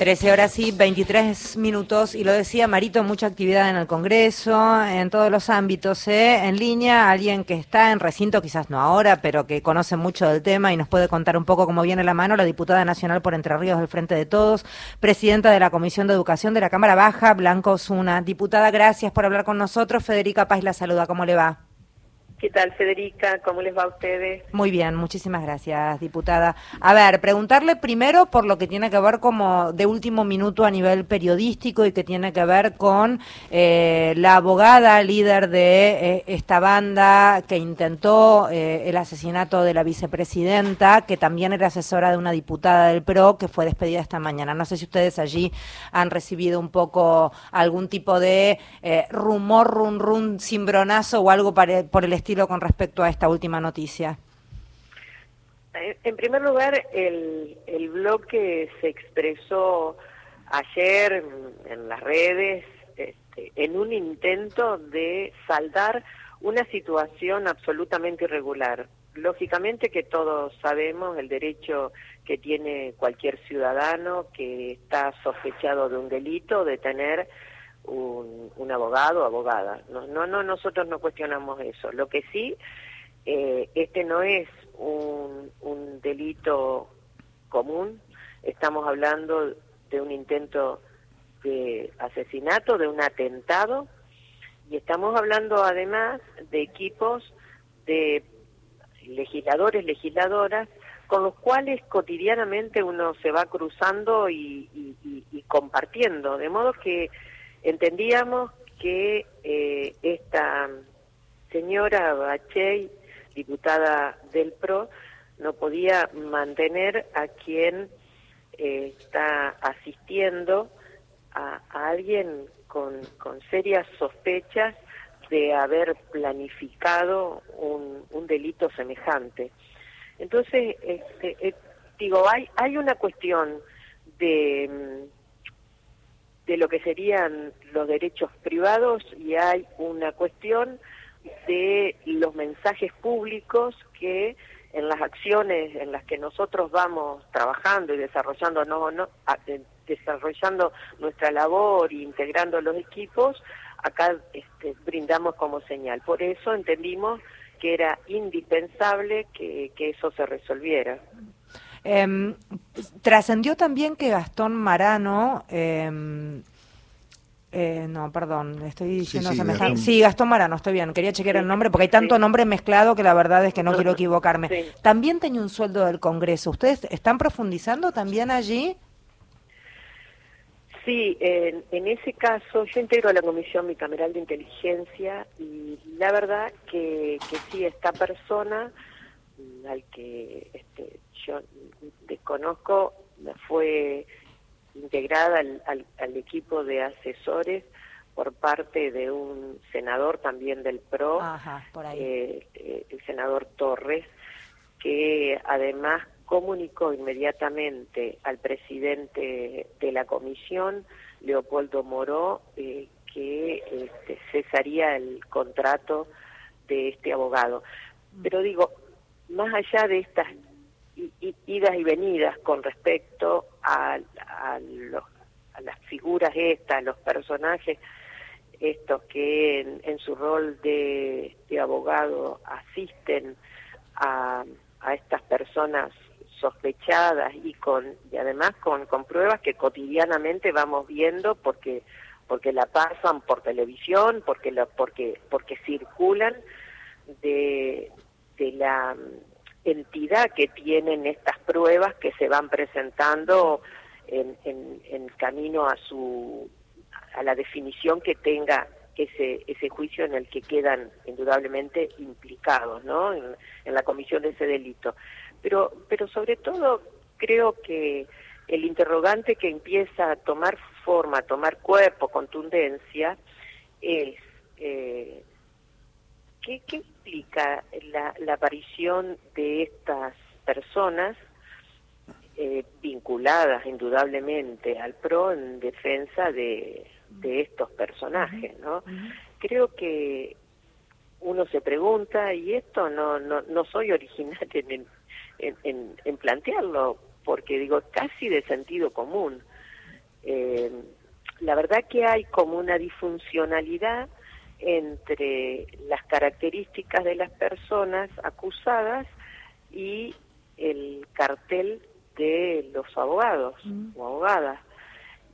13 horas y 23 minutos, y lo decía Marito, mucha actividad en el Congreso, en todos los ámbitos, ¿eh? en línea, alguien que está en recinto, quizás no ahora, pero que conoce mucho del tema y nos puede contar un poco cómo viene la mano, la diputada nacional por Entre Ríos del Frente de Todos, presidenta de la Comisión de Educación de la Cámara Baja, Blanco Zuna. Diputada, gracias por hablar con nosotros. Federica Paz la saluda, ¿cómo le va? ¿Qué tal, Federica? ¿Cómo les va a ustedes? Muy bien, muchísimas gracias, diputada. A ver, preguntarle primero por lo que tiene que ver como de último minuto a nivel periodístico y que tiene que ver con eh, la abogada líder de eh, esta banda que intentó eh, el asesinato de la vicepresidenta, que también era asesora de una diputada del PRO, que fue despedida esta mañana. No sé si ustedes allí han recibido un poco algún tipo de rumor, run, run, cimbronazo o algo por el estilo con respecto a esta última noticia? Eh, en primer lugar, el, el bloque se expresó ayer en las redes este, en un intento de saldar una situación absolutamente irregular. Lógicamente que todos sabemos el derecho que tiene cualquier ciudadano que está sospechado de un delito de tener un, abogado o abogada. No, no, no, nosotros no cuestionamos eso. Lo que sí, eh, este no es un, delito común, estamos hablando de un intento de asesinato, de un atentado, y estamos hablando además de equipos de legisladores, legisladoras, con los cuales cotidianamente uno se va cruzando y, y compartiendo, de modo que entendíamos que eh, esta señora Bachey, diputada del PRO, no podía mantener a quien eh, está asistiendo a, alguien con, con, serias sospechas de haber planificado un, delito semejante. Entonces, este, eh, digo, hay, hay una cuestión de mm, de lo que serían los derechos privados y hay una cuestión de los mensajes públicos que en las acciones en las que nosotros vamos trabajando y desarrollando no, no desarrollando nuestra labor e integrando los equipos acá este, brindamos como señal. Por eso entendimos que era indispensable que, que eso se resolviera eh, trascendió también que Gastón Marano, eh, eh, no, perdón, estoy diciendo... Sí, sí, Gastón. sí, Gastón Marano, estoy bien. Quería chequear el nombre porque hay tanto nombre mezclado que la verdad es que no quiero equivocarme. También tenía un sueldo del Congreso. ¿Ustedes están profundizando también allí? Sí, en, en, ese caso yo integro la Comisión Bicameral de Inteligencia y la verdad que, que sí, esta persona al que este, yo desconozco, fue integrada al, al, equipo de asesores por parte de un senador también del PRO, eh, eh, el senador Torres, que además comunicó inmediatamente al presidente de la comisión, Leopoldo Moró, eh, que este, cesaría el contrato de este abogado. Pero digo, más allá de estas idas y venidas con respecto a, las figuras estas, los personajes estos que en, su rol de, abogado asisten a, estas personas sospechadas y con y además con, con pruebas que cotidianamente vamos viendo porque porque la pasan por televisión porque la, porque porque circulan de de la entidad que tienen estas pruebas que se van presentando en, en, camino a su a la definición que tenga ese ese juicio en el que quedan indudablemente implicados no en, la comisión de ese delito. Pero pero sobre todo creo que el interrogante que empieza a tomar forma a tomar cuerpo contundencia es eh, ¿qué, ¿qué, implica la, la, aparición de estas personas eh, vinculadas indudablemente al PRO en defensa de, de estos personajes? ¿no? Creo que uno se pregunta, y esto no, no, no soy original en, en, en, plantearlo, porque digo, casi de sentido común. eh, la verdad que hay como una disfuncionalidad entre las características de las personas acusadas y el cartel de los abogados mm. o abogadas.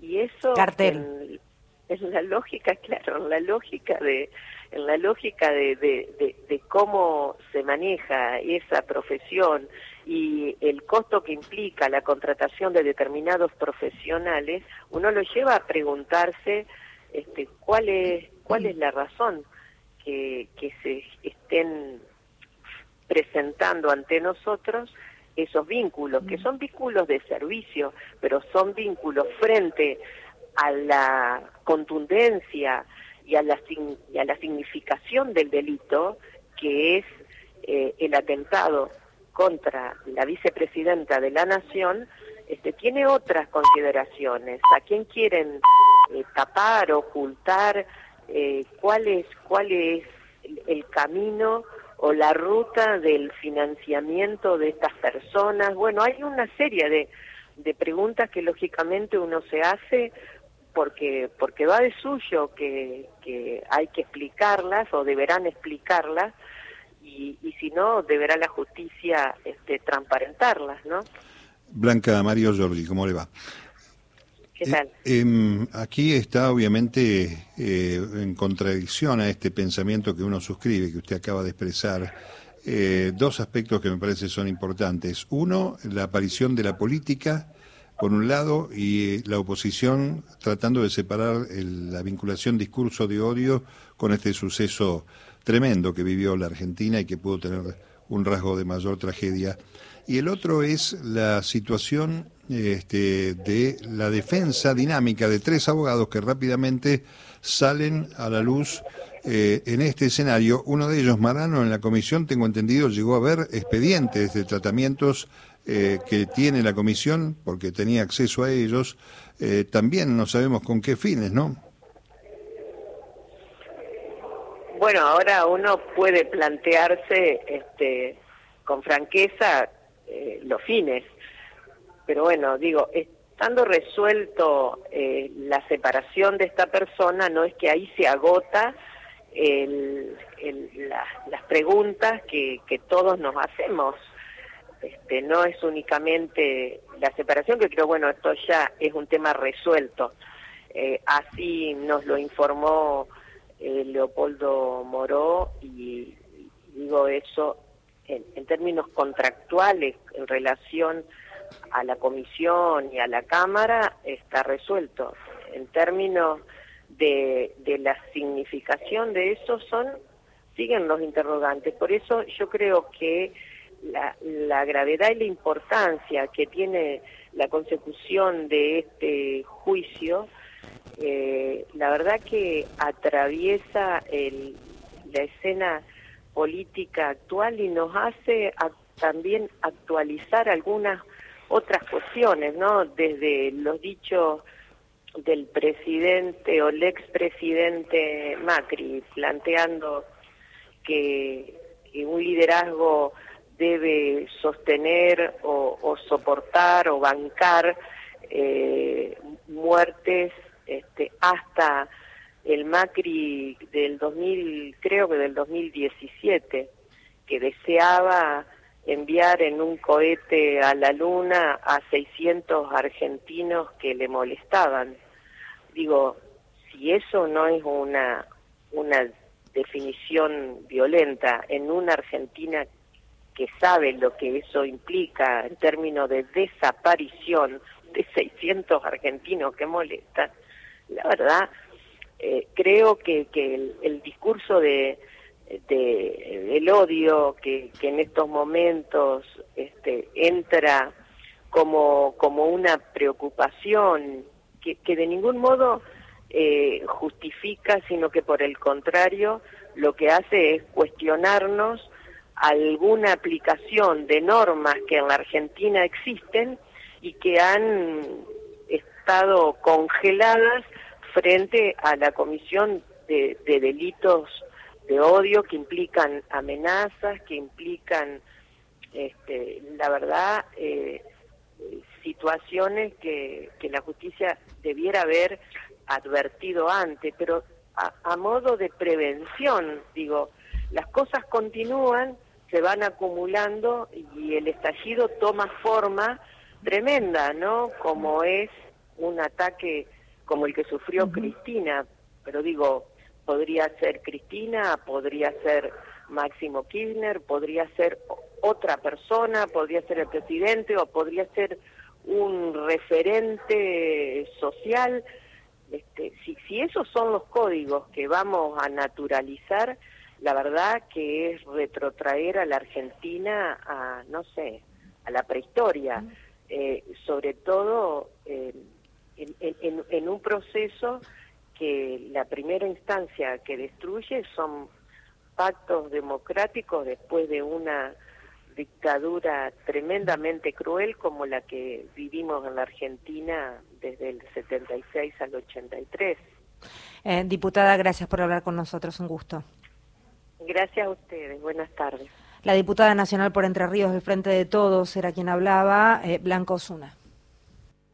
Y eso cartel. En, la lógica, claro, en la lógica de en la lógica de, de, cómo se maneja esa profesión y el costo que implica la contratación de determinados profesionales, uno lo lleva a preguntarse este, cuál es cuál es la razón que, que se estén presentando ante nosotros esos vínculos, que son vínculos de servicio, pero son vínculos frente a la contundencia y a la, y a la significación del delito, que es eh, el atentado contra la vicepresidenta de la Nación, este, tiene otras consideraciones. ¿A quién quieren eh, tapar, ocultar? Eh, ¿Cuál es, cuál es el camino o la ruta del financiamiento de estas personas. Bueno, hay una serie de, de preguntas que lógicamente uno se hace porque porque va de suyo que, que hay que explicarlas o deberán explicarlas y, y si no deberá la justicia este, transparentarlas, ¿no? Blanca Mario Giorgi, ¿cómo le va? ¿Qué eh? Em, aquí está obviamente eh, en contradicción a este pensamiento que uno suscribe, que usted acaba de expresar, eh, dos aspectos que me parece son importantes. Uno, la aparición de la política, por un lado, y la oposición tratando de separar la vinculación discurso de odio con este suceso tremendo que vivió la Argentina y que pudo tener un rasgo de mayor tragedia. Y el otro es la situación este, de la defensa dinámica de tres abogados que rápidamente salen a la luz eh, en este escenario. Uno de ellos, Marano, en la comisión, tengo entendido, llegó a ver expedientes de tratamientos eh, que tiene la comisión, porque tenía acceso a ellos. Eh, también no sabemos con qué fines, ¿no? Bueno, ahora uno puede plantearse este, con franqueza los fines pero bueno, digo, estando resuelto eh, la separación de esta persona, no es que ahí se agota las preguntas que, todos nos hacemos. Este, no es únicamente la separación, que creo, bueno, esto ya es un tema resuelto. Eh, así nos lo informó eh, Leopoldo Moró y, digo eso en, términos contractuales en relación a la comisión y a la Cámara está resuelto. En términos de, de la significación de eso son siguen los interrogantes. Por eso yo creo que la, la gravedad y la importancia que tiene la consecución de este juicio, eh, la verdad que atraviesa el, la escena política actual y nos hace también actualizar algunas otras cuestiones, ¿no? Desde los dichos del presidente o el expresidente Macri planteando que, un liderazgo debe sostener o, soportar o bancar eh, muertes este, hasta el Macri del 2000, creo que del 2017, que deseaba enviar en un cohete a la luna a 600 argentinos que le molestaban. Digo, si eso no es una, una definición violenta en una Argentina que sabe lo que eso implica en términos de desaparición de 600 argentinos que molestan, la verdad, eh, creo que, que el discurso de, de, el odio que, que en estos momentos este, entra como, como una preocupación que, que de ningún modo eh, justifica, sino que por el contrario lo que hace es cuestionarnos alguna aplicación de normas que en la Argentina existen y que han estado congeladas frente a la Comisión de, de Delitos de odio que implican amenazas, que implican, este, la verdad, eh, situaciones que la justicia debiera haber advertido antes, pero a, modo de prevención, digo, las cosas continúan, se van acumulando y el estallido toma forma tremenda, ¿no? Como es un ataque como el que sufrió Cristina, pero digo, podría ser Cristina, podría ser Máximo Kirchner, podría ser otra persona, podría ser el presidente o podría ser un referente social. Este, si, si esos son los códigos que vamos a naturalizar, la verdad que es retrotraer a la Argentina a, no sé, a la prehistoria, eh, sobre todo eh, en, en un proceso que la primera instancia que destruye son pactos democráticos después de una dictadura tremendamente cruel como la que vivimos en la Argentina desde el 76 al 83. Eh, diputada, gracias por hablar con nosotros, un gusto. Gracias a ustedes, buenas tardes. La diputada nacional por Entre Ríos del Frente de Todos era quien hablaba, eh, Blanco Osuna.